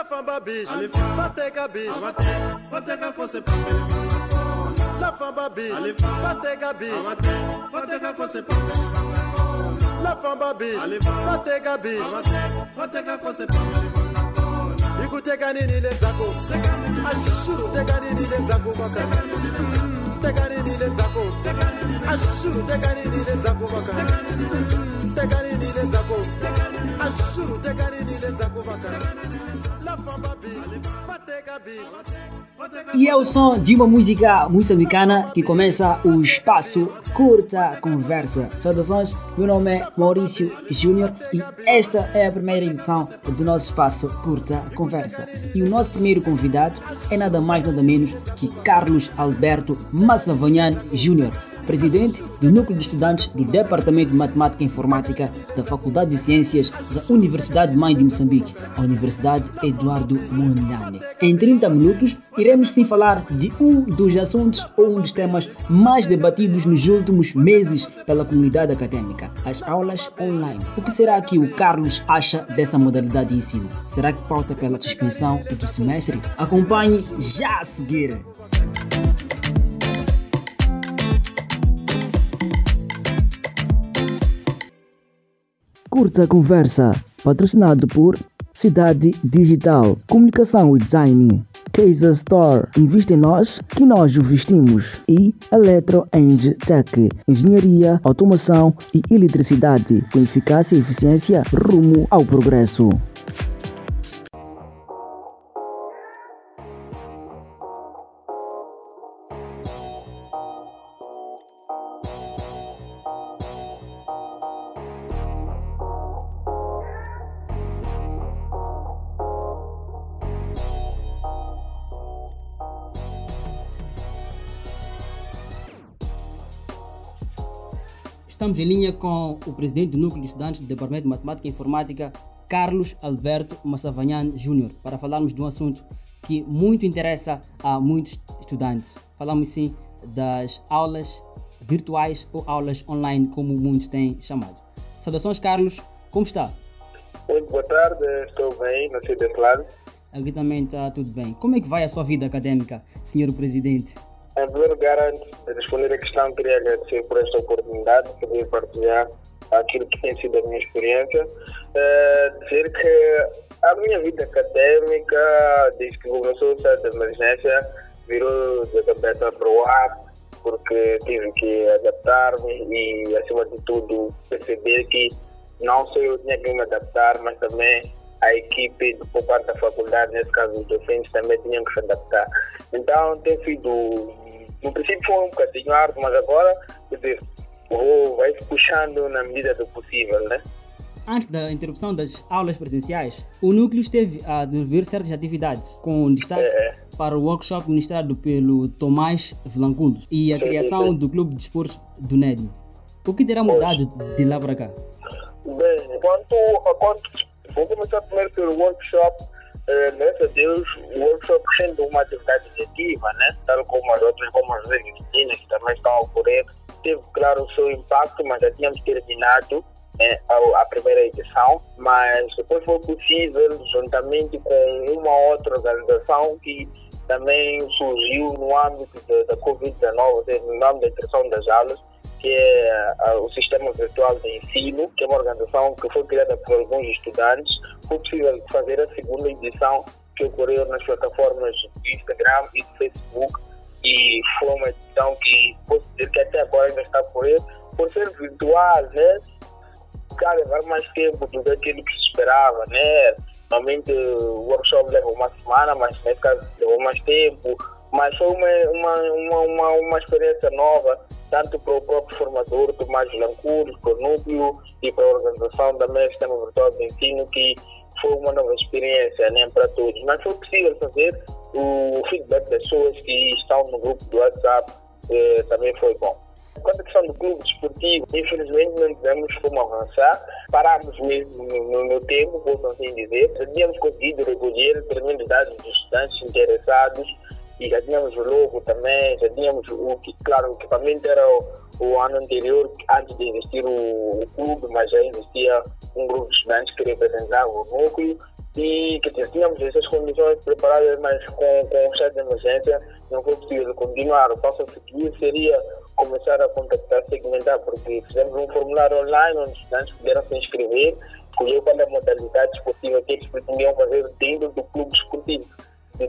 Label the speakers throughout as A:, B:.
A: La famba bicho, bateka bicho,
B: bateka kose pambele bangakona
A: la famba bicho, bateka bicho,
B: bateka kose pambele bangakona
A: la famba bicho, bateka bicho.
B: bateka kose pambele bangakona
A: Ikuteka nini lenzako? Ashuru teka nini lenzako baka? Mm, Teka nini lenzako? Ashuru teka nini lenzako baka? Mm, Teka nini lenzako? Ashuru teka nini lenzako baka?
C: E é o som de uma música moçambicana que começa o espaço Curta Conversa. Saudações, meu nome é Maurício Júnior e esta é a primeira edição do nosso espaço Curta Conversa. E o nosso primeiro convidado é nada mais nada menos que Carlos Alberto Massavanhan Júnior presidente do Núcleo de Estudantes do Departamento de Matemática e Informática da Faculdade de Ciências da Universidade Mãe de Moçambique, a Universidade Eduardo Mondlane. Em 30 minutos, iremos sim falar de um dos assuntos ou um dos temas mais debatidos nos últimos meses pela comunidade acadêmica, as aulas online. O que será que o Carlos acha dessa modalidade de ensino? Será que pauta pela suspensão do semestre? Acompanhe já a seguir. Curta Conversa, patrocinado por Cidade Digital, Comunicação e Design, Case Store, investe em nós que nós o vestimos e Electro Eng Tech, Engenharia, Automação e Eletricidade, com eficácia e eficiência rumo ao progresso. Estamos em linha com o presidente do Núcleo de Estudantes do Departamento de Matemática e Informática, Carlos Alberto Massavanhan Júnior, para falarmos de um assunto que muito interessa a muitos estudantes. Falamos sim das aulas virtuais ou aulas online, como muitos têm chamado. Saudações, Carlos, como está?
D: Muito boa tarde, estou bem, não sei desse lado.
C: Aqui também está tudo bem. Como é que vai a sua vida acadêmica, senhor presidente?
D: Lugar, antes de responder a questão, queria agradecer por esta oportunidade de poder partilhar aquilo que tem sido a minha experiência. Uh, dizer que a minha vida acadêmica, desde que começou o estado de emergência, virou de cabeça para o ar, porque tive que adaptar-me e, acima de tudo, perceber que não só eu tinha que me adaptar, mas também a equipe por parte da faculdade, nesse caso os docentes, também tinham que se adaptar. Então tem sido, no princípio foi um bocadinho árduo, mas agora, quer dizer, vou, vai puxando na medida do possível, né?
C: Antes da interrupção das aulas presenciais, o núcleo esteve a desenvolver certas atividades, com destaque
D: É.
C: para o workshop ministrado pelo Tomás Vilanculos e a
D: Sim,
C: criação
D: sim.
C: do Clube de Esportes do NEDM. O que terá mudado de lá para cá?
D: Bem, quanto, quanto vou começar primeiro pelo workshop. Eh, graças a Deus, o workshop sendo uma atividade letiva, né? tal como as outras, como as disciplinas que também estão a ocorrer, teve, claro, o seu impacto, mas já tínhamos terminado né, a, a primeira edição, mas depois foi possível, juntamente com uma outra organização que também surgiu no âmbito da, da Covid-19, ou seja, no âmbito da introdução das aulas, que é o Sistema Virtual de Ensino, que é uma organização que foi criada por alguns estudantes. Foi possível fazer a segunda edição que ocorreu nas plataformas Instagram e Facebook e foi uma edição que posso dizer que até agora ainda está a ocorrer por ser virtual, né? Vai levar mais tempo do que aquilo que se esperava, né? Normalmente o workshop leva uma semana, mas nesse caso levou mais tempo. Mas foi uma, uma, uma, uma, uma experiência nova, tanto para o próprio formador, Tomás Lancuros, para o núcleo e para a organização também do Sistema Virtual de Ensino, que foi uma nova experiência né, para todos. Mas foi possível fazer o feedback das pessoas que estão no grupo do WhatsApp, eh, também foi bom. Quanto à questão do clube desportivo, infelizmente não tivemos como avançar, parámos mesmo no, no, tempo, posso assim dizer. Tínhamos conseguido recolher tremendos dados dos estudantes interessados e já tínhamos o logo também, já tínhamos o que, claro, o equipamento era o, o ano anterior, antes de existir o, o clube, mas já existia um grupo de estudantes que representava o núcleo e dizer, tínhamos essas condições preparadas, mas com, com o estado de emergência não foi possível continuar. O passo a seguir seria começar a contactar, segmentar, porque fizemos um formulário online onde os estudantes puderam se inscrever, escolher qual é a modalidade esportiva que eles pretendiam fazer dentro do clube esportivo,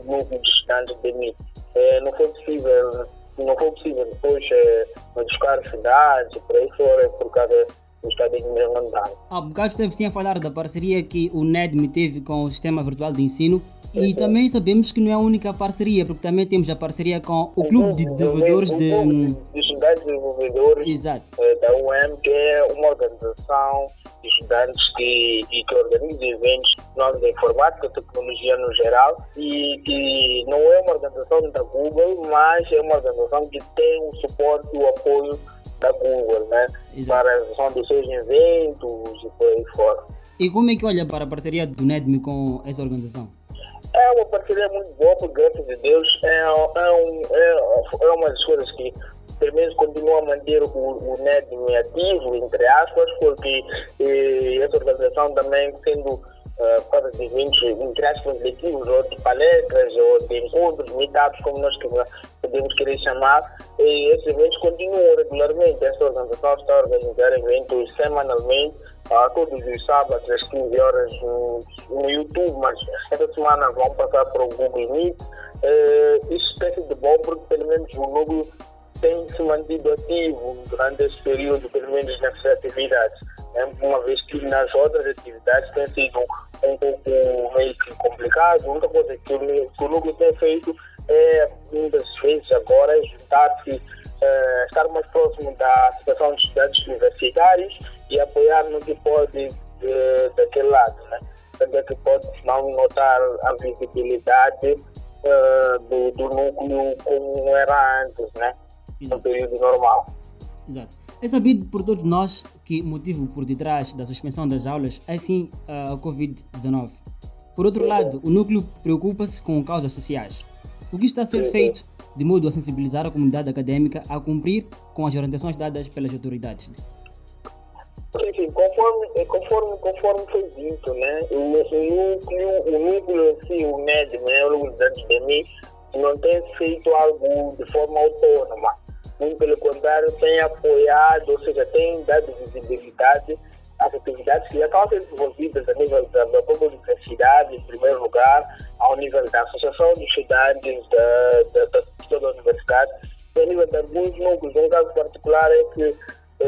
D: de estudantes de mim. É, não foi possível, não foi possível depois é, buscar cidades, por aí fora, por causa do estado de emergência.
C: Há bocado esteve sim a falar da parceria que o NEDM teve com o Sistema Virtual de Ensino e também sabemos que não é a única parceria, porque também temos a parceria com o Clube de Desenvolvedores de.
D: de estudantes desenvolvedores
C: Exato.
D: eh, da UEM, que é uma organização de estudantes que, e que organiza eventos área da informática, tecnologia no geral, e que não é uma organização da Google, mas é uma organização que tem o suporte e o apoio da Google, né?
C: Exato.
D: Para a realização dos seus eventos e por aí fora.
C: E como é que olha para a parceria do NEDM com essa organização?
D: É uma parceria muito boa, porque graças a Deus é, é, um, é, é uma das coisas que pelo menos continua a manter o, o NEDM ativo, entre aspas, porque essa organização também sendo por causa de eventos, entre aspas, letivos, ou de palestras, ou de encontros, meetups, como nós que- podemos querer chamar, e esses eventos continuam regularmente. Essa organização está a organizar eventos semanalmente, a todos os sábados às 15 horas no, no YouTube, mas essa semana vão passar para o Google Meet. Eh, isso tem sido bom porque pelo menos o núcleo tem se mantido ativo durante esse período, pelo menos nessas atividades. né? Uma vez que nas outras atividades tem sido um pouco meio que complicado. A única coisa que o, que o tem feito é, muitas vezes agora, juntar-se, eh, estar mais próximo da situação dos estudantes universitários e apoiar no que pode eh, daquele lado. Né? Também que pode não notar a visibilidade eh, do, do núcleo como era antes, né? no período normal.
C: Exato. É sabido por todos nós que o motivo por detrás da suspensão das aulas é sim a Covid-19. Por outro lado, o núcleo preocupa-se com causas sociais. O que está a ser feito de modo a sensibilizar a comunidade acadêmica a cumprir com as orientações dadas pelas autoridades?
D: Enfim, conforme, eh, conforme, conforme foi dito, né, o, o núcleo, o núcleo si, o NED, né, o Unidade de mim, não tem feito algo de forma autônoma. Muito pelo contrário, tem apoiado, ou seja, tem dado visibilidade às atividades que já estão ser desenvolvidas a nível da, da própria universidade, em primeiro lugar, ao nível da Associação de Estudantes da, da, da, toda a universidade, e a nível de alguns núcleos. Um caso particular é que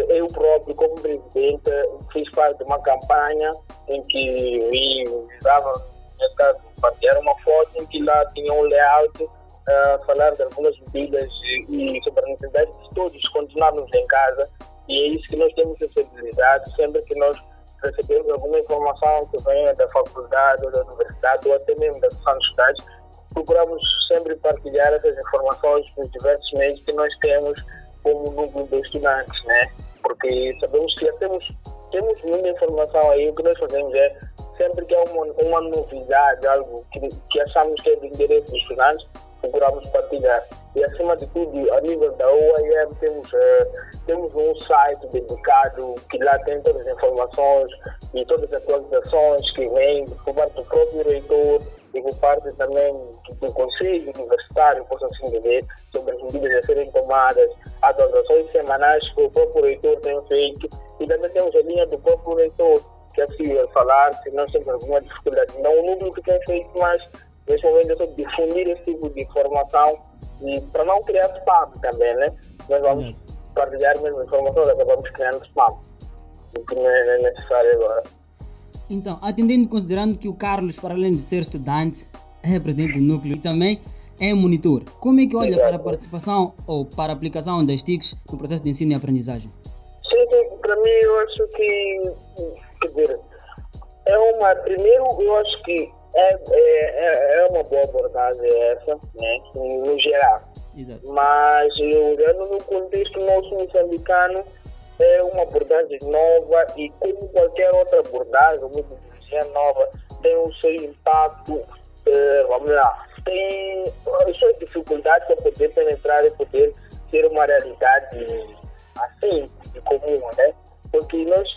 D: eu próprio, como presidente, fiz parte de uma campanha em que eu usava, nesse caso, partilhar uma foto em que lá tinha um layout a falar de algumas medidas e, e sobre a necessidade de todos continuarmos em casa e é isso que nós temos sensibilizado sempre que nós recebemos alguma informação que venha da faculdade ou da universidade ou até mesmo da Associação de Estudantes, procuramos sempre partilhar essas informações nos diversos meios que nós temos como núcleo de estudantes, né? Porque sabemos que já temos, temos muita informação aí, o que nós fazemos é sempre que há uma, uma novidade, algo que, que achamos que é de interesse dos estudantes, procuramos partilhar. E acima de tudo, a nível da OIM, temos, eh, temos um site dedicado que lá tem todas as informações e todas as atualizações que vêm por parte do próprio reitor e por parte também do Conselho Universitário, posso assim dizer, sobre as medidas a serem tomadas, atualizações semanais que o próprio reitor tem feito e também temos a linha do próprio reitor, que é possível falar se nós temos alguma dificuldade. Não o número que tem feito, mas neste momento é só difundir esse tipo de informação e para não criar spam também, né? Nós vamos
C: Uhum.
D: partilhar mesmo informações, acabamos criando spam, o que não é necessário agora.
C: Então, atendendo e considerando que o Carlos, para além de ser estudante, é presidente do núcleo e também é monitor, como é que olha para a participação ou para a aplicação das TICs no processo de ensino e aprendizagem?
D: Sim, para mim eu acho que, quer dizer, é uma, primeiro eu acho que é, é, é- é uma boa abordagem essa, né, no geral.
C: Exato.
D: mas olhando no contexto nosso moçambicano é uma abordagem nova e como qualquer outra abordagem, uma metodologia nova, tem o seu impacto, eh, vamos lá, tem as suas dificuldades para poder penetrar e poder ter uma realidade assim, de comum, né? Porque nós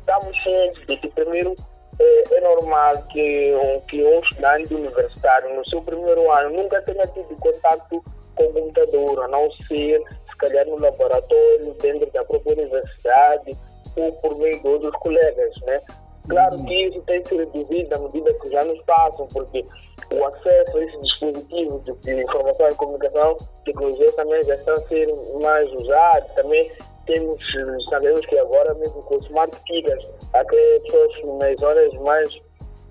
D: estamos cientes de que primeiro é, é normal que, um- que um estudante universitário no seu primeiro ano nunca tenha tido contato com o computador, a não ser, se calhar, no laboratório, dentro da própria universidade ou por meio de outros colegas, né? Claro que isso tem se reduzido à medida que os anos passam, porque o acesso a esses dispositivos de, de informação e comunicação, tecnologia também já está a ser mais usado, também temos, sabemos que agora mesmo com smart speakers, até pessoas nas zonas mais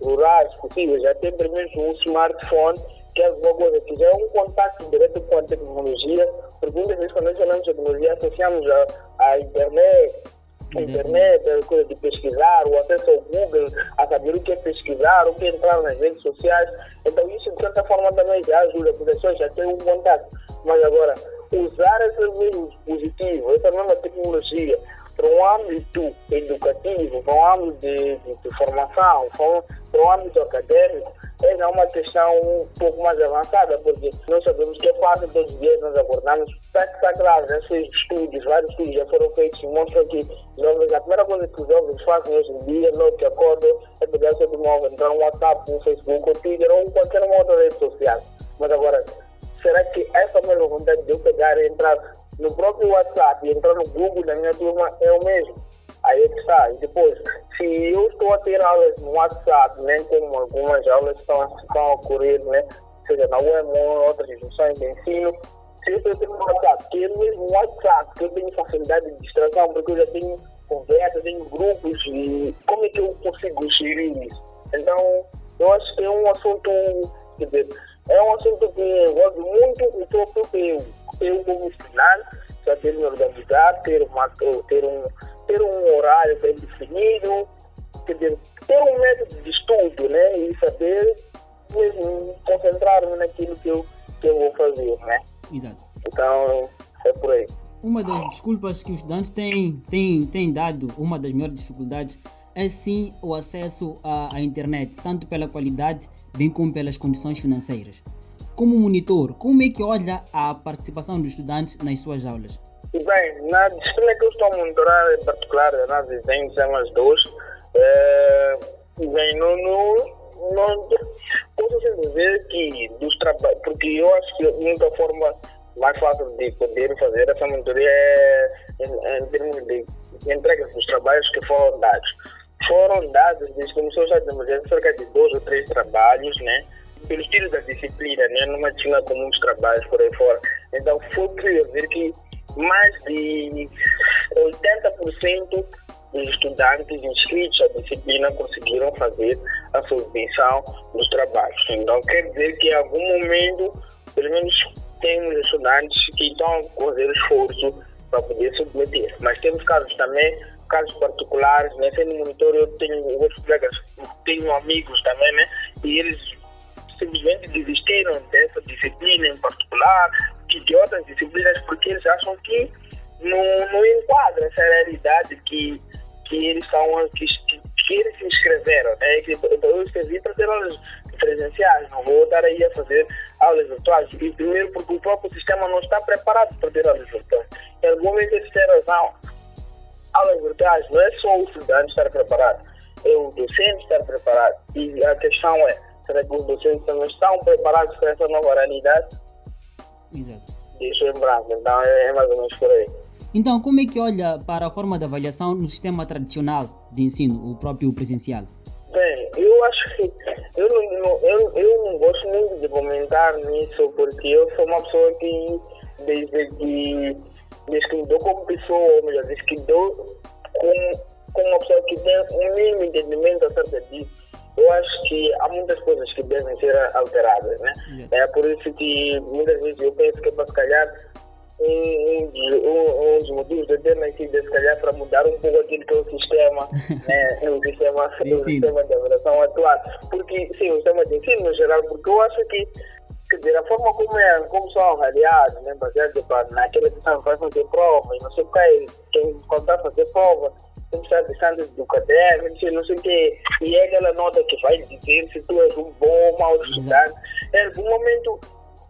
D: rurais possíveis já têm pelo menos um smartphone, que é alguma coisa que já é um contato direto com a tecnologia, porque muitas vezes quando nós falamos de tecnologia associamos a, a internet, a internet, a coisa de pesquisar, o acesso ao Google, a saber o que é pesquisar, o que é entrar nas redes sociais. Então isso de certa forma também já ajuda, as pessoas já têm um contato. Mas agora, usar esses mesmos dispositivos, essa mesma tecnologia, para um âmbito educativo, para um âmbito de, de, de formação, para um âmbito acadêmico, é já uma questão um pouco mais avançada, porque nós sabemos que é fácil todos os dias nós abordamos, está, está claro, né? Estudos, vários estudos já foram feitos mostram que jovens, a primeira coisa que os jovens fazem hoje em dia, logo que acordam, é pegar seu telemóvel, entrar no WhatsApp, no Facebook, no Twitter ou qualquer outra rede social. Mas agora, será que essa mesma vontade de eu pegar e entrar no próprio WhatsApp e entrar no Google da minha turma é o mesmo? Aí é que está. E depois, se eu estou a ter aulas no WhatsApp, né, como algumas aulas estão, estão a ocorrer, né, seja na UEM ou em outras instituições de ensino, se eu estou a ter no WhatsApp, que é mesmo WhatsApp, que eu tenho facilidade de distração, porque eu já tenho conversa, tenho grupos, e como é que eu consigo gerir isso? Então, eu acho que é um assunto, quer dizer, é um assunto que envolve muito o próprio eu. Eu, como estudante, já ter me organizar, ter, uma, ter, um, ter um horário bem definido, quer dizer, ter um método de estudo, né? E saber mesmo concentrar-me naquilo que eu, que eu vou fazer, né?
C: Exato.
D: Então, é por aí.
C: Uma das desculpas que os estudantes têm, têm, têm dado, uma das maiores dificuldades, é sim o acesso à, à internet, tanto pela qualidade, bem como pelas condições financeiras. Como monitor, como é que olha a participação dos estudantes nas suas aulas?
D: Bem, na disciplina que eu estou a monitorar, em particular, análise de desenho, sistemas 2, é, bem, no, no, no, posso dizer que dos trabalhos, porque eu acho que a única forma mais fácil de poder fazer essa monitoria é em, em termos de entrega dos trabalhos que foram dados. Foram dados, desde que começou a emergência, cerca de dois ou três trabalhos, né? Pelo estilo da disciplina, né? Numa disciplina com muitos trabalhos por aí fora. Então, foi possível ver que mais de 80% dos estudantes inscritos à disciplina conseguiram fazer a submissão dos trabalhos. Então, quer dizer que em algum momento, pelo menos, temos estudantes que estão a fazer esforço para poder submeter. Mas temos casos também, casos particulares, né? Sendo monitor, eu tenho colegas, tenho amigos também, né? E eles simplesmente desistiram dessa disciplina em particular, outras disciplinas, porque eles acham que não, não enquadra essa realidade que, que eles são, que, que eles se inscreveram. Né? Que, eu escrevi para ter aulas presenciais, não vou estar aí a fazer aulas virtuais. E primeiro porque o próprio sistema não está preparado para ter aulas virtuais. Em algum momento eles têm razão. Aulas virtuais não é só o estudante estar preparado, é o docente estar preparado. E a questão é, será que os docentes também estão preparados para essa nova realidade?
C: Exato.
D: Deixa em branco, então é, é mais ou menos por aí.
C: Então, como é que olha para a forma de avaliação no sistema tradicional de ensino, o próprio presencial?
D: Bem, eu acho que eu não, eu, eu não gosto muito de comentar nisso, porque eu sou uma pessoa que, desde que, desde que como pessoa, ou melhor, desde que dou como, como uma pessoa que tem um mínimo entendimento acerca disso, eu acho que há muitas coisas que devem ser alteradas, né?
C: Exato.
D: É por isso que muitas vezes eu penso que é para se calhar um, um, um, dos motivos de ter nascido é se calhar para mudar um pouco aquilo que é o sistema, né? o sistema,
C: De
D: o sistema de avaliação atual. Porque, sim, o sistema de ensino no geral, porque eu acho que quer dizer, a forma como, é, como são avaliados, né, baseado pá, naquela que estão fazer prova, e não sei o que, quem vai fazer prova, estar distante do caderno, não sei, o que, e é aquela nota que vai dizer se tu és um bom ou mau estudante. Em algum momento,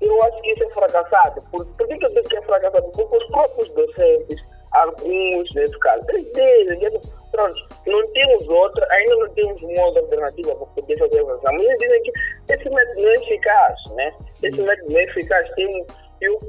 D: eu acho que isso é fracassado. Por, por que, eu digo que é fracassado? Porque os próprios docentes, alguns nesse caso, eles dizem, pronto, não temos outra, ainda não temos uma outra alternativa para poder fazer a avaliação. Mas eles dizem que esse método não é eficaz, né? Esse método não é eficaz. Tem, eu,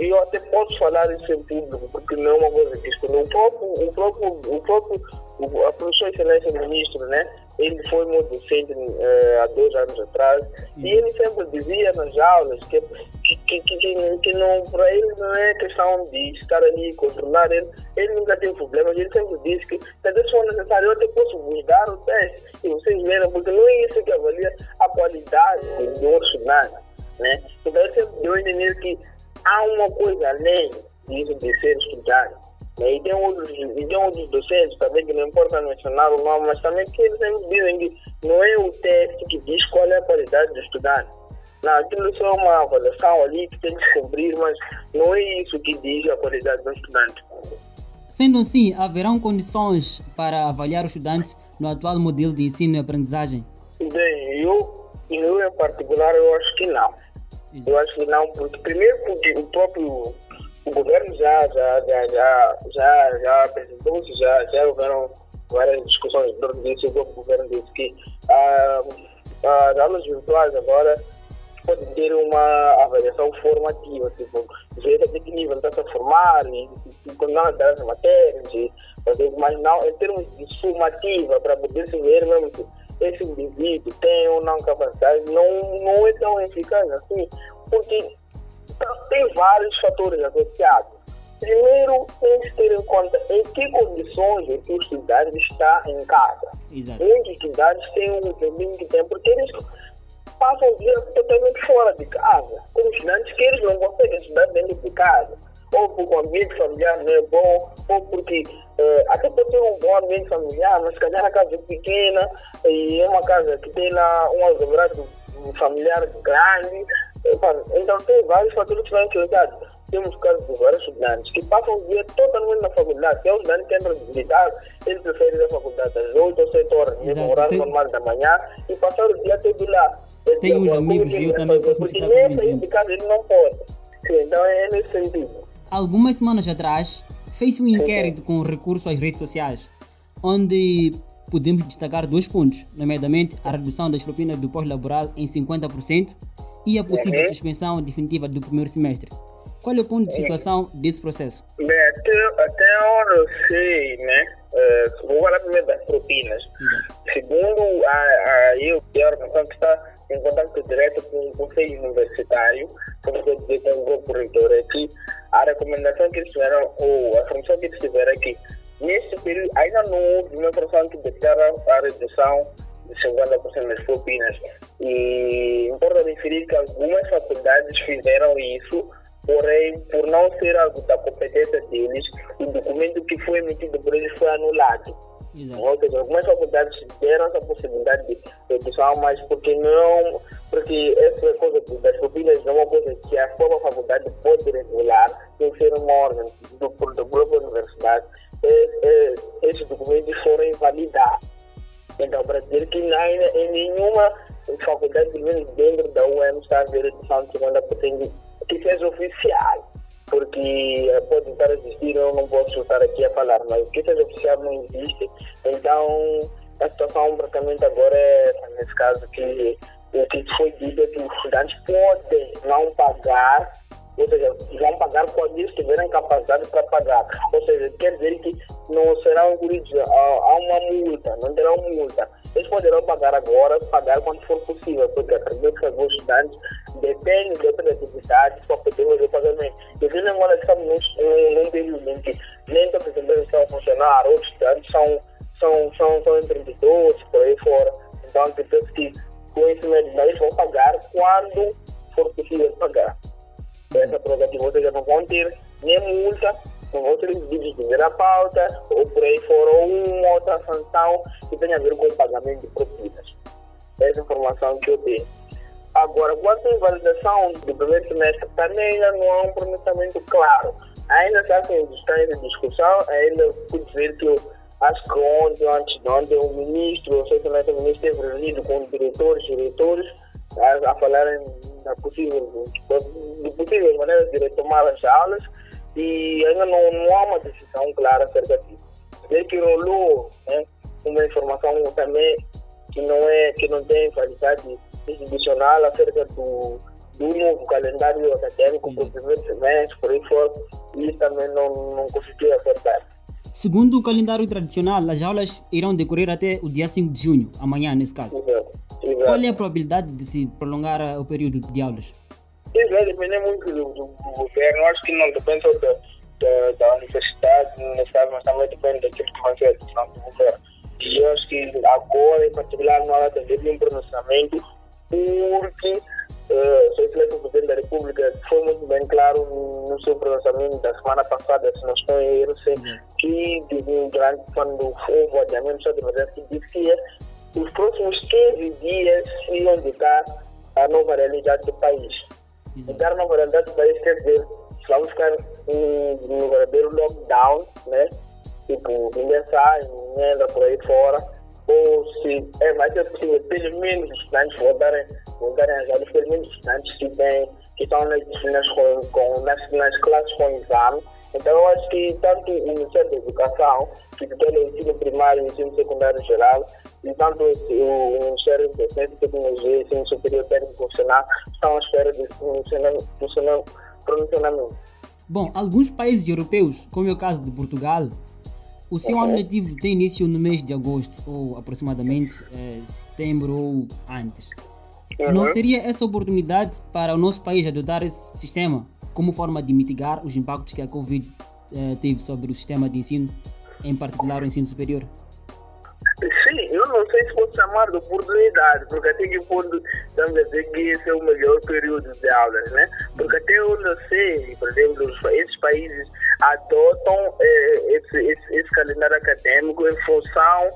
D: eu até posso falar isso em público, porque não é uma coisa que. O próprio, o próprio, o próprio, o, a professora excelência ministro, né? Ele foi meu docente uh, há dois anos atrás e ele sempre dizia nas aulas que, que, que, que, que não, para ele não é questão de estar ali e controlar ele, ele nunca tem problemas, ele sempre diz que se for necessário eu até posso vos dar o teste e vocês verem, porque não é isso que avalia a qualidade do estudante, né? Então ele sempre deu a entender que há uma coisa além disso de ser estudante né? E tem outros, e tem outros docentes também que não importa mencionar o nome, mas também que eles sempre dizem que não é o teste que diz qual é a qualidade do estudante. Não, aquilo é só uma avaliação ali que tem que cumprir, mas não é isso que diz a qualidade do estudante.
C: Sendo assim, haverão condições para avaliar os estudantes no atual modelo de ensino e aprendizagem?
D: Bem, eu, eu em particular, eu acho que não. Eu acho que não, porque primeiro porque o próprio o governo já, já, já, já, já, já apresentou-se, já, já houveram várias discussões em torno disso. O governo disse que ah, as aulas virtuais agora podem ter uma avaliação formativa, tipo, ver até que nível está a formar, e, e quando das matérias, mas não, em termos de formativa, para poder se ver que esse indivíduo tem ou não capacidade, não, não é tão eficaz assim, porque tem vários fatores associados. Primeiro, tem que ter em conta em que condições o estudante está em casa. Exato. Muitos estudantes têm um desempenho que tem, porque eles passam o dia totalmente fora de casa. Como estudantes que eles não conseguem estudar dentro de casa. Ou porque o ambiente familiar não é bom, ou porque uh, até pode ter um bom ambiente familiar, mas se calhar a casa é pequena e é uma casa que tem lá um aglomerado familiar grande, então tem vários fatores que são influenciados. Temos casos de vários estudantes que passam o dia totalmente na faculdade. Se é um estudante que entra militar, ele prefere ir à faculdade às 8 ou 7 horas, no horário normal da manhã, e passar o dia todo lá.
C: Tem uns amigos, eu também posso
D: Porque nem sair de casa ele não pode. Sim, então é nesse sentido.
C: Algumas semanas atrás, fez um inquérito com recurso às redes sociais, onde podemos destacar dois pontos, nomeadamente a redução das propinas do pós-laboral em 50% e a possível uhum. suspensão definitiva do primeiro semestre. Qual é o ponto de situação desse processo?
D: Bem, até, até onde eu sei, né? Uh, vou falar primeiro das propinas. Uhum. Segundo a, a eu, que é a organização que está em contato direto com o Conselho Universitário, como eu dizer com o grupo reitor aqui, a recomendação que eles tiveram, ou a informação que eles tiveram aqui, neste período ainda não houve uma informação que declara a redução de 50% das propinas. E importa referir que algumas faculdades fizeram isso, porém, por não ser algo da competência deles, o documento que foi emitido por eles foi anulado. Ou seja, algumas faculdades deram essa possibilidade de redução, mas porque não, porque essa coisa das propinas não é uma coisa que a própria faculdade pode regular, tem que ser uma órgão do, do própria universidade. É, é, esses documentos foram invalidados. Então, para dizer que ainda em nenhuma faculdade, pelo menos dentro da UEM, está a haver redução de 50% que seja oficial. Porque eh, pode estar a existir, eu não posso estar aqui a falar, mas que seja oficial não existe. Então, a situação praticamente agora é, nesse caso, que o que foi dito é que os estudantes podem não pagar ou seja, vão pagar quando eles tiverem capacidade para pagar. Ou seja, quer dizer que não serão incluídos a uma multa, não terão multa. Eles poderão pagar agora, pagar quando for possível, porque acredito que alguns estudantes dependem de outras atividades para poder fazer o pagamento. E vindo agora estamos num, período em que nem todos os empresas estão a funcionar, outros estudantes são, são, são, são empreendedores, por aí fora. Então, acredito que com isso mesmo, eles vão pagar quando for possível pagar essa prerrogativa, ou seja, não vão ter nem multa, vão ter exigidos de a pauta, ou por aí fora, ou uma outra sanção que tenha a ver com o pagamento de propinas. Essa informação que eu tenho. Agora, quanto à invalidação do primeiro semestre, também ainda não há um pronunciamento claro. Ainda está em discussão, ainda pude dizer que acho que ontem, antes de ontem, o ministro, o secretário o ministro esteve reunido com diretores, diretores, a, a falarem da possível, de possíveis maneiras de retomar as aulas e ainda não, não há uma decisão clara acerca disso. ver que rolou né, uma informação também que não, é, que não tem qualidade institucional acerca do, do novo calendário acadêmico para o primeiro semestre, por aí fora, e isso também não, não conseguiu acertar.
C: Segundo o calendário tradicional, as aulas irão decorrer até o dia 5 de junho, amanhã nesse caso.
D: Exato. Exato.
C: Qual é a probabilidade de se prolongar o período de aulas?
D: Isso vai depender muito do, do, do governo. Acho que não depende só da, da, da universidade, caso, mas também depende daquilo que vai ser a decisão do governo. E eu acho que agora, em particular, não há de haver um pronunciamento, porque uh, o presidente da República foi muito bem claro no seu pronunciamento da semana passada, se não estou em erro, que durante quando houve o adiamento do emergência, disse que os próximos 15 dias iam ditar a nova realidade do país. Ditar a nova realidade do país quer dizer vamos ficar no, no verdadeiro lockdown, né? Tipo, ninguém sai, ninguém anda por aí fora, ou se é, vai ser possível pelo menos os estudantes voltarem, voltarem às aulas, pelo menos os estudantes que, têm, que estão nas, com, com, nas, nas classes com exame. Então, eu acho que tanto o Ministério da Educação, que tutela o ensino primário e o ensino secundário geral, e tanto o Ministério da Ciência e Tecnologia e Ensino Superior Técnico Profissional estão à espera desse pronunciamento.
C: Bom, alguns países europeus, como é o caso de Portugal, o seu ano letivo tem início no mês de agosto, ou aproximadamente eh, setembro ou antes. Não
D: Uhum.
C: seria essa oportunidade para o nosso país adotar esse sistema como forma de mitigar os impactos que a Covid eh, teve sobre o sistema de ensino, em particular o ensino superior?
D: Sim, eu não sei se posso chamar de oportunidade, porque até que ponto estamos a dizer que esse é o melhor período de aulas, né? Porque até onde eu sei, por exemplo, esses países adotam eh, esse, esse, esse calendário acadêmico em função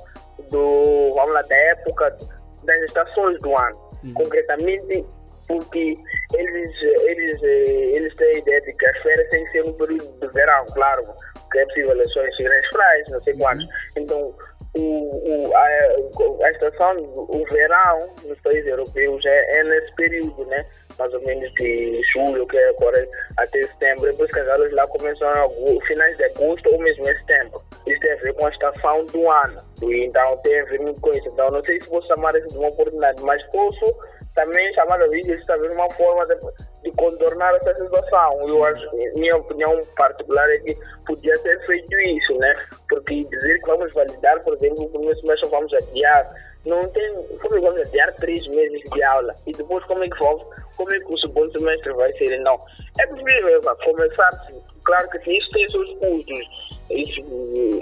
D: do, vamos lá, da época das estações do ano.
C: Uhum.
D: Concretamente, porque eles, eles, eh, eles têm a ideia de que as férias têm que ser no período de verão, claro, porque é possível eleições grandes praias, não sei quantos. Então, o, o, a, a estação, o verão nos países europeus é, é nesse período, né? Mais ou menos de julho, que é agora até setembro, depois que as aulas lá começam agosto, finais de agosto ou mesmo em setembro. Isso tem a ver com a estação do ano. E então tem a ver muito com isso. Então não sei se vou chamar isso de uma oportunidade, mas posso também chamar a vida isso talvez uma forma de, de contornar essa situação. Eu acho, minha opinião particular é que podia ter feito isso, né? Porque dizer que vamos validar, por exemplo, o primeiro semestre vamos adiar, não tem, como é vamos adiar três meses de aula? E depois como é que vamos, como é que o segundo semestre vai ser? Não, é possível começar, claro que sim, isso tem seus custos. Isso,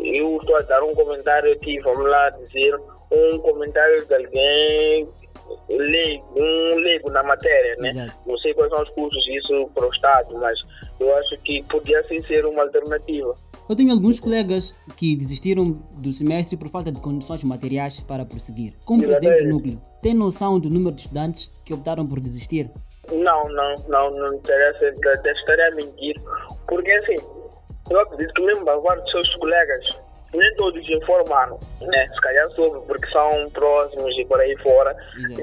D: eu estou a dar um comentário aqui, vamos lá dizer, um comentário de alguém leigo, um leigo na matéria, né?
C: Exato.
D: Não sei quais são os custos disso para o Estado, mas eu acho que podia sim ser uma alternativa.
C: Eu tenho alguns colegas que desistiram do semestre por falta de condições materiais para prosseguir. Como presidente do núcleo, tem noção do número de estudantes que optaram por desistir?
D: Não, não, não, não interessa, até estaria a mentir. Porque assim, eu acredito que mesmo parte dos seus colegas, nem todos informaram, né? Se calhar soube, porque são próximos e por aí fora.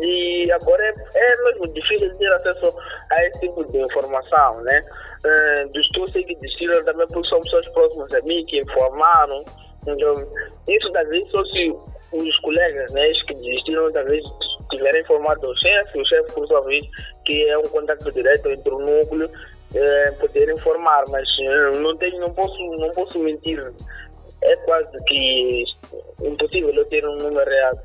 D: E agora é, é mesmo difícil ter acesso a esse tipo de informação, né? Eh, dos que eu sei que desistiram também porque são pessoas próximas a mim que informaram. Então, isso talvez só se os colegas né, que desistiram talvez tiverem informado o chefe, o chefe por sua vez, que é um contato direto entre o núcleo, eh, poder informar, mas eh, não tenho, não posso, não posso mentir. É quase que impossível eu ter um número real.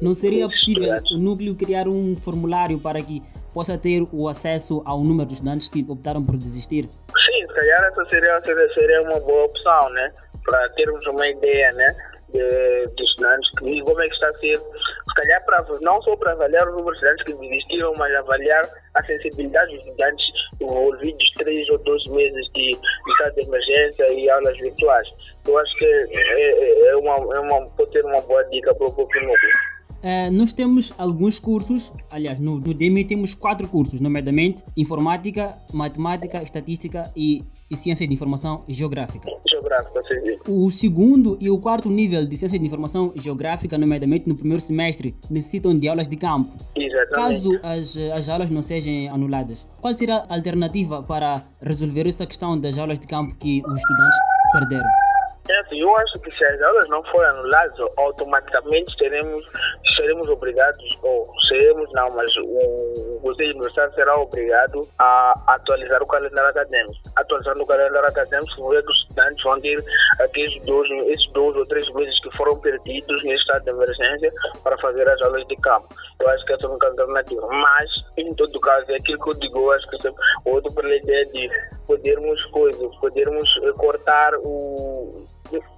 C: Não seria possível o núcleo criar um formulário para que possa ter o acesso ao número de estudantes que optaram por desistir?
D: Sim, se calhar essa seria, seria uma boa opção, né? Para termos uma ideia, né? De estudantes e como é que está a ser, se calhar para, não só para avaliar o número de estudantes que desistiram, mas avaliar a sensibilidade dos estudantes envolvidos três ou dois meses de, estado de emergência e aulas virtuais. Eu acho que é, é, é uma, é uma, pode ser uma boa dica para o próprio núcleo.
C: Eh, nós temos alguns cursos, aliás, no, no temos quatro cursos, nomeadamente Informática, Matemática, Estatística e, e Ciências de Informação e Geográfica.
D: Geográfico, assim dizer.
C: O segundo e o quarto nível de Ciências de Informação Geográfica, nomeadamente no primeiro semestre, necessitam de aulas de campo.
D: Exatamente.
C: Caso as, as aulas não sejam anuladas, qual será a alternativa para resolver essa questão das aulas de campo que os estudantes perderam?
D: É assim, eu acho que se as aulas não forem anuladas, automaticamente teremos, seremos obrigados, ou seremos não, mas o Conselho Universitário será obrigado a atualizar o calendário acadêmico. Atualizando o calendário acadêmico, significa que os estudantes vão ter aqueles dois, esses dois ou três meses que foram perdidos nesse estado de emergência para fazer as aulas de campo. Eu acho que essa é uma alternativa. Mas, em todo caso, é aquilo que eu digo, eu acho que outro pela ideia de podermos coisas, podermos eh, cortar o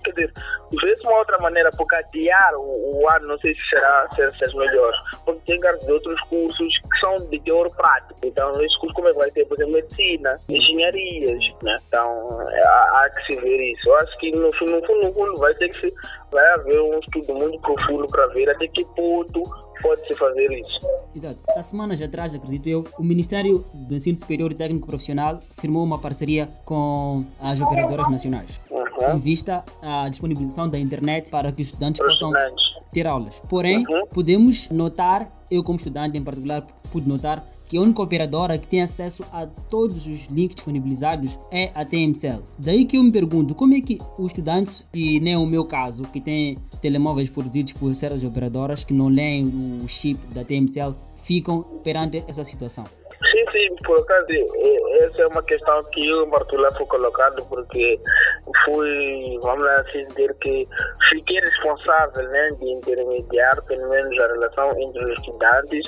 D: quer dizer, ver uma outra maneira, porque adiar o, o, ano não sei se será ser, ser melhor, porque tem de outros cursos que são de teor prático, então esses cursos como é que vai ter, por exemplo, medicina, engenharias, né? então há, há, que se ver isso, eu acho que no, no, no, no fundo vai ter que se, vai haver um estudo muito profundo para ver até que ponto pode-se fazer isso.
C: Exato. Há semanas atrás, acredito eu, o Ministério do Ensino Superior e Técnico Profissional firmou uma parceria com as operadoras nacionais, uhum. com vista à disponibilização da internet para que os estudantes possam ter aulas. Porém, uhum. podemos notar, eu como estudante em particular, pude notar que a única operadora que tem acesso a todos os links disponibilizados é a TMCL. Daí que eu me pergunto como é que os estudantes, e nem o meu caso, que tem telemóveis produzidos por certas operadoras que não leem o chip da TMCL, ficam perante essa situação.
D: Sim, sim, por acaso, essa é uma questão que eu em particular fui colocado porque fui, vamos lá assim dizer que fiquei responsável né, de intermediar pelo menos a relação entre os estudantes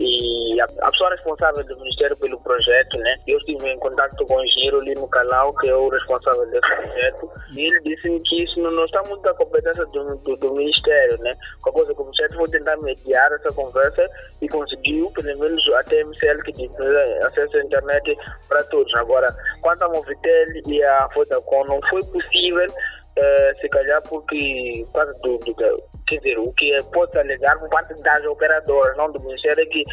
D: e a, a pessoa responsável do Ministério pelo projeto, né? Eu estive em contato com o engenheiro Lino Canal, que é o responsável desse projeto, e ele disse que isso não, não está muito da competência do, do, do Ministério, né? Com a coisa que o foi tentar mediar essa conversa e conseguiu, pelo menos a TMCL, que diz acesso à internet para todos. Agora, quanto à Movitel e à Vodacom, não foi possível, uh, se calhar porque, por causa do, do, quer dizer, o que pode alegar por parte das operadoras, não do Ministério, é que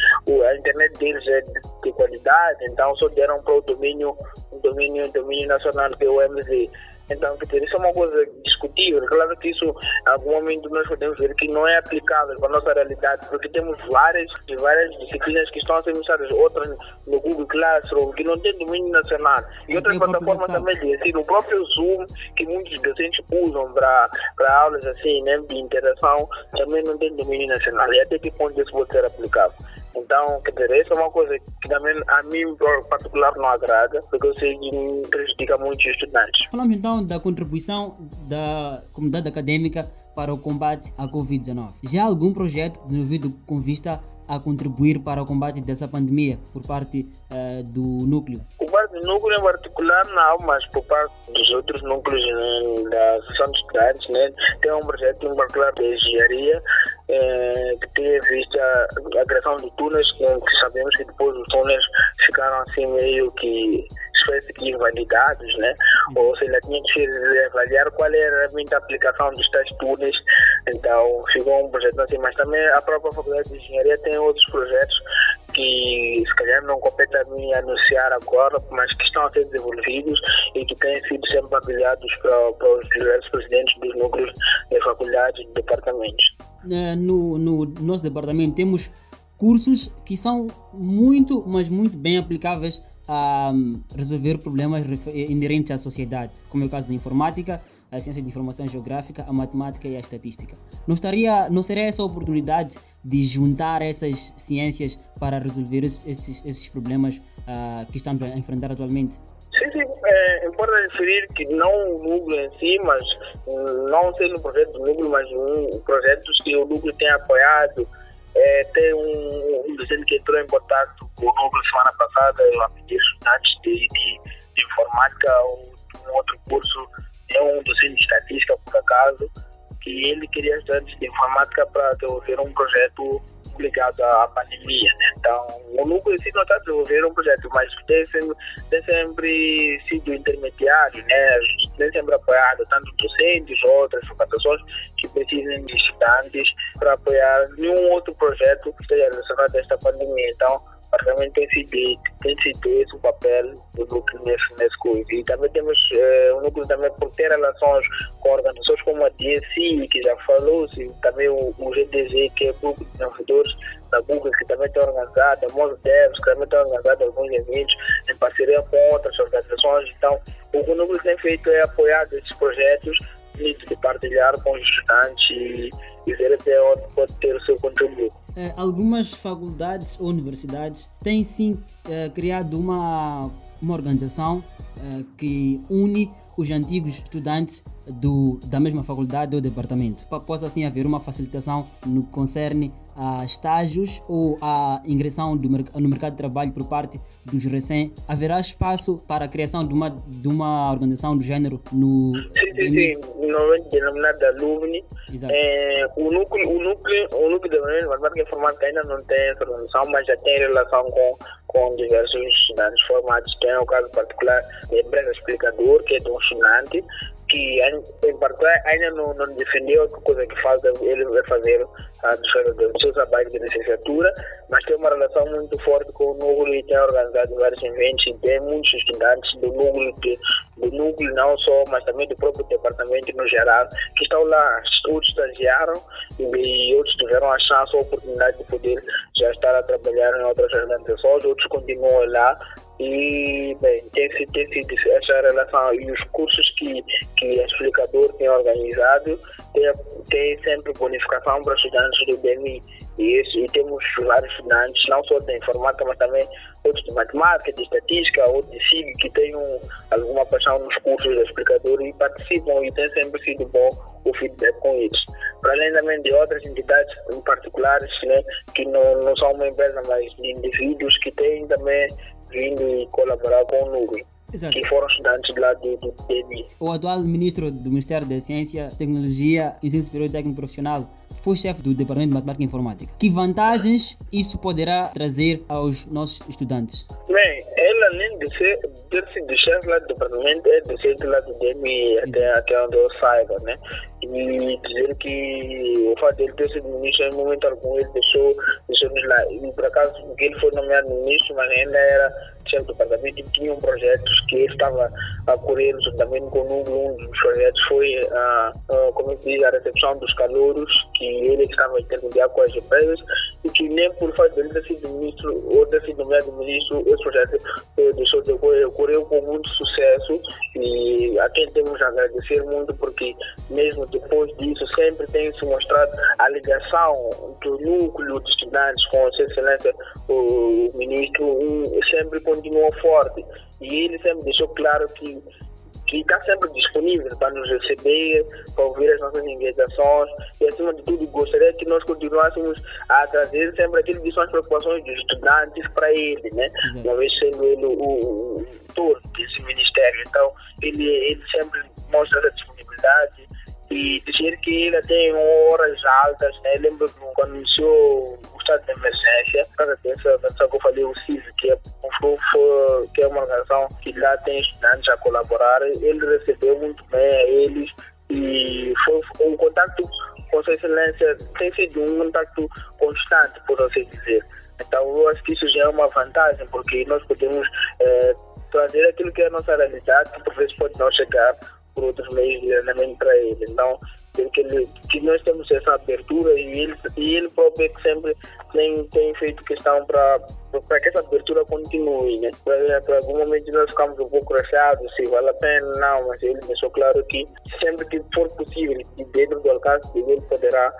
D: a internet deles é de, de qualidade, então só deram para o domínio, domínio, domínio nacional, que é o MZ. Então, quer dizer, isso é uma coisa discutível. Claro que isso, em algum momento, nós podemos ver que não é aplicável para a nossa realidade, porque temos várias, várias disciplinas que estão a ser outras no Google Classroom, que não tem domínio nacional, e outras plataformas também de ensino. O próprio Zoom, que muitos docentes usam para aulas assim, né, de interação, também não tem domínio nacional. E até que ponto isso pode ser aplicável? Então, quer dizer, essa é uma coisa que também a mim, em particular, não agrada, porque eu sei que prejudica muito os estudantes.
C: Falamos então da contribuição da comunidade acadêmica para o combate à Covid-19. Já há algum projeto desenvolvido com vista a contribuir para o combate dessa pandemia por parte uh, do núcleo?
D: Por parte do núcleo em particular não, mas por parte dos outros núcleos né, da Associação de Estudantes, né, tem um projeto em particular de engenharia eh, que vista a criação de túneis, que, sabemos que depois os túneis ficaram assim meio que espécie que invalidados, né? Ou seja, tinha que avaliar qual era realmente a aplicação dos tais túneis. Então, ficou um projeto assim, mas também a própria Faculdade de Engenharia tem outros projetos que se calhar não compete a mim anunciar agora, mas que estão a ser desenvolvidos e que têm sido sempre avaliados para, para os diversos presidentes dos núcleos de faculdades e departamentos.
C: Eh, no, no nosso departamento temos cursos que são muito, mas muito bem aplicáveis a hum, resolver problemas inerentes à sociedade, como é o caso da informática, a ciência de informação geográfica, a matemática e a estatística. Não, estaria, não seria essa oportunidade de juntar essas ciências para resolver esses, esses problemas uh, que estamos a enfrentar atualmente?
D: Sim, sim. É importante referir que não o núcleo em si, mas não sendo um projeto do núcleo, mas um, projetos que o núcleo tem apoiado. É, tem um, um docente que entrou em contato com o núcleo semana passada, a pedir estudantes de, de, de informática ou um outro curso, é um docente de estatística, por acaso, que ele queria estudantes de informática para desenvolver um projeto ligado à pandemia. Né? Então, o núcleo em si não está desenvolvendo um projeto, mas tem sempre, sempre sido intermediário, né? tem sempre apoiado tanto docentes, outras organizações que precisem de estudantes para apoiar nenhum outro projeto que esteja relacionado a esta pandemia. Então, praticamente tem sido, tem sido esse o papel do núcleo nesse, nesse coisa. E também temos eh, o núcleo também por ter relações com organizações como a DSI, que já falou-se, também o, o GDG, que é o grupo de desenvolvedores da Google, que também tem organizado, a Moz Devs, que também tem organizado alguns eventos em parceria com outras organizações. Então, o que o núcleo tem feito é apoiar esses projetos de partilhar com os estudantes e, e ver até onde pode ter o seu contributo.
C: Eh, algumas faculdades ou universidades têm sim eh, criado uma, uma organização eh, que une os antigos estudantes do, da mesma faculdade ou departamento, para possa assim haver uma facilitação no que concerne a estágios ou a ingressão do, no mercado de trabalho por parte dos recém, haverá espaço para a criação de uma, de uma organização do género no...
D: Sim, sim, sim, normalmente denominada Alumni. É, o, núcleo, o, núcleo, o núcleo da matemática informática ainda não tem essa organização, mas já tem relação com, com diversos estudantes formados. Tem o caso particular da empresa explicador, que é de um estudante, que em particular ainda não, não defendeu a coisa que falta ele vai fazer a do seu trabalho de licenciatura, mas tem uma relação muito forte com o núcleo e tem organizado vários eventos e tem muitos estudantes do núcleo, que, do núcleo não só, mas também do próprio departamento no geral, que estão lá, outros estagiaram e outros tiveram a chance, a oportunidade de poder já estar a trabalhar em outras organizações, outros continuam lá e, bem, tem sido, tem essa relação e os cursos que, que a explicador tem organizado tem, tem sempre bonificação para estudantes do BMI. E, isso, e temos vários estudantes, não só de informática, mas também outros de matemática, de estatística, outros de SIG, que têm um, alguma paixão nos cursos da explicador e participam e tem sempre sido bom o feedback com eles. Para além também de outras entidades particulares, né, que não, não são uma empresa, mas de indivíduos que têm também e colaborar com o núcleo. Exato. que foram estudantes lá do, do.
C: O atual ministro do Ministério da Ciência, Tecnologia e Ensino Superior Técnico Profissional foi chefe do Departamento de Matemática e Informática. Que vantagens isso poderá trazer aos nossos estudantes?
D: Bem, ele além de ser ter sido chefe lá do departamento, é docente lá do DMI, até, até onde eu saiba, né? E dizer que o fato de ele ter sido ministro em momento algum, ele deixou, deixou-nos lá. E por acaso, porque ele foi nomeado ministro, mas ainda era chefe do departamento e tinham projetos que ele estava a correr juntamente com. Um dos projetos foi a, a, como é diz, a recepção dos calouros, que ele estava a intermediar com as empresas e que nem por fato dele ter sido ministro ou ter sido nomeado ministro, esse projeto eh, deixou de ocorrer, ocorreu com muito sucesso e a quem temos a agradecer muito porque mesmo depois disso sempre tem se mostrado a ligação do núcleo de estudantes com a sua excelência o ministro sempre continua forte. E ele sempre deixou claro que que está sempre disponível para nos receber, para ouvir as nossas inquietações e, acima de tudo, gostaria que nós continuássemos a trazer sempre aquilo que são as preocupações dos estudantes para ele, né? Uma vez sendo ele o, o, o desse ministério. Então, ele, ele sempre mostra essa disponibilidade e dizer que ele tem horas altas, né? Lembro quando iniciou estado de emergência, para essa organização que eu falei, o CIV, que é, que é uma organização que lá tem estudantes a colaborar, ele recebeu muito bem a eles e foi um contato com sua excelência tem sido um contato constante, por assim dizer. Então, eu acho que isso já é uma vantagem, porque nós podemos eh, trazer aquilo que é a nossa realidade, que por vezes pode não chegar por outros meios diretamente para ele. Então, que, ele, nós temos essa abertura e ele, e ele próprio é que sempre tem, tem feito questão para para que essa abertura continue, né? Para algum momento nós ficamos um pouco receados se vale a pena, não, mas ele deixou claro que sempre que for possível e dentro do alcance dele poderá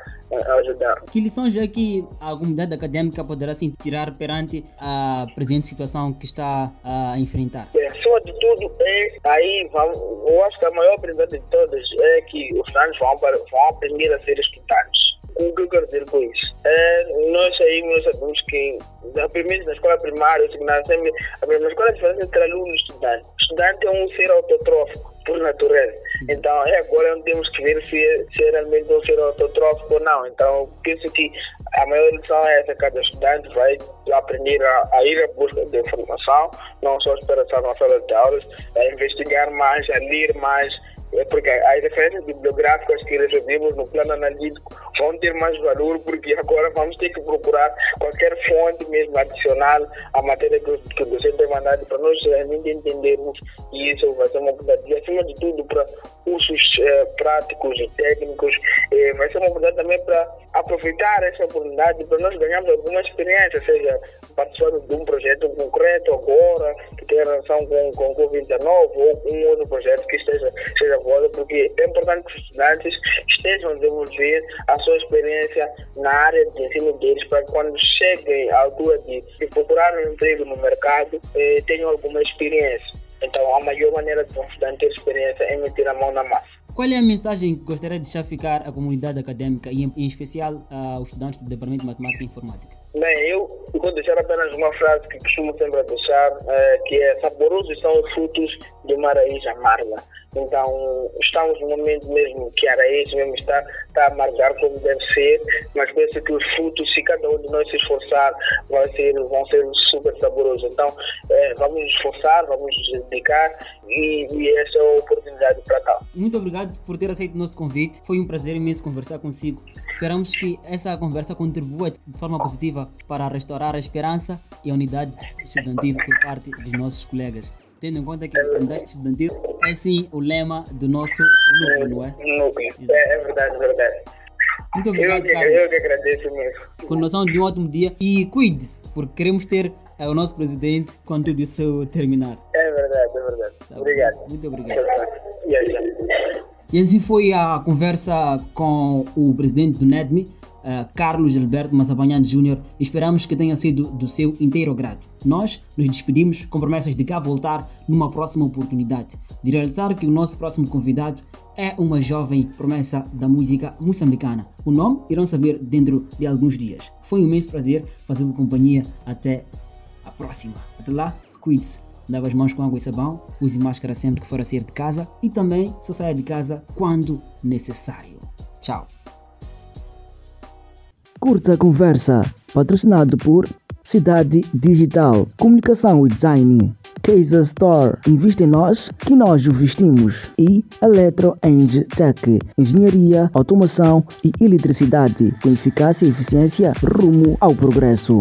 D: ajudar.
C: Que lições é que a comunidade acadêmica poderá se tirar perante a presente situação que está a enfrentar?
D: É, acima de tudo, é, aí vamos, eu acho que a maior aprendizagem de todas é que os estudantes vão, vão aprender a ser estudantes. O que eu quero dizer com isso? É, nós aí nós sabemos que a primeira, na escola primária, sempre, a primeira escola é diferente entre aluno e estudante. O estudante é um ser autotrófico por natureza. Então, é agora temos que ver se, se é realmente um ser autotrófico ou não. Então, penso que a maior lição é essa: cada estudante vai aprender a, a ir à busca de informação, não só esperar estar na sala de aulas, a investigar mais, a ler mais é porque as referências bibliográficas que recebemos no plano analítico vão ter mais valor, porque agora vamos ter que procurar qualquer fonte mesmo adicional à matéria que, docente tem mandado para nós realmente entendermos e isso vai ser uma oportunidade. E acima de tudo, para cursos eh, práticos e técnicos, eh, vai ser uma oportunidade também para aproveitar essa oportunidade para nós ganharmos alguma experiência, seja participando de um projeto concreto agora, que tem relação com, com o Covid-19 ou um outro projeto que esteja, esteja voando, porque é importante que os estudantes estejam a desenvolver a sua experiência na área de ensino deles para que quando cheguem à altura de, de procurar um emprego no mercado, eh, tenham alguma experiência. Então, a maior maneira de um estudante ter experiência é meter a mão na massa.
C: Qual é a mensagem que gostaria de deixar ficar à comunidade acadêmica e em, em especial aos estudantes do Departamento de Matemática e Informática?
D: Bem, eu vou deixar apenas uma frase que costumo sempre deixar, é, que é saborosos são os frutos de uma raiz amarga. Então, estamos no momento mesmo que a raiz mesmo está, está a amargar como deve ser, mas penso que os frutos, se cada um de nós se esforçar, vai ser, vão ser super saborosos. Então, é, vamos nos esforçar, vamos nos dedicar e, e essa é a oportunidade para cá.
C: Muito obrigado por ter aceito o nosso convite. Foi um prazer imenso conversar consigo. Esperamos que essa conversa contribua de forma positiva para restaurar a esperança e a unidade estudantil por parte dos nossos colegas tendo em conta que a unidade estudantil é sim o lema do nosso núcleo, não é?
D: Núcleo, é, é verdade, é verdade.
C: Muito obrigado,
D: eu, que,
C: Carlos.
D: eu que agradeço mesmo.
C: Continuação de um ótimo dia e cuide-se, porque queremos ter eh, o nosso presidente quando tudo isso terminar.
D: É verdade, é verdade.
C: Tá bom.
D: obrigado.
C: Muito obrigado. E assim foi a conversa com o presidente do NEDMI, uh, Carlos Alberto Massabanhane Júnior. Esperamos que tenha sido do seu inteiro agrado. Nós nos despedimos com promessas de cá voltar numa próxima oportunidade. De realizar que o nosso próximo convidado é uma jovem promessa da música moçambicana. O nome irão saber dentro de alguns dias. Foi um imenso prazer fazê-lo companhia até a próxima. Até lá, cuide-se. Lave as mãos com água e sabão, use máscara sempre que for a sair de casa e também só saia de casa quando necessário. Tchau.
E: Curta Conversa, patrocinado por Cidade Digital, Comunicação e Design, Case Store, investe em nós que nós o vestimos. E Electro Eng Tech, Engenharia, Automação e Eletricidade, com eficácia e eficiência rumo ao progresso.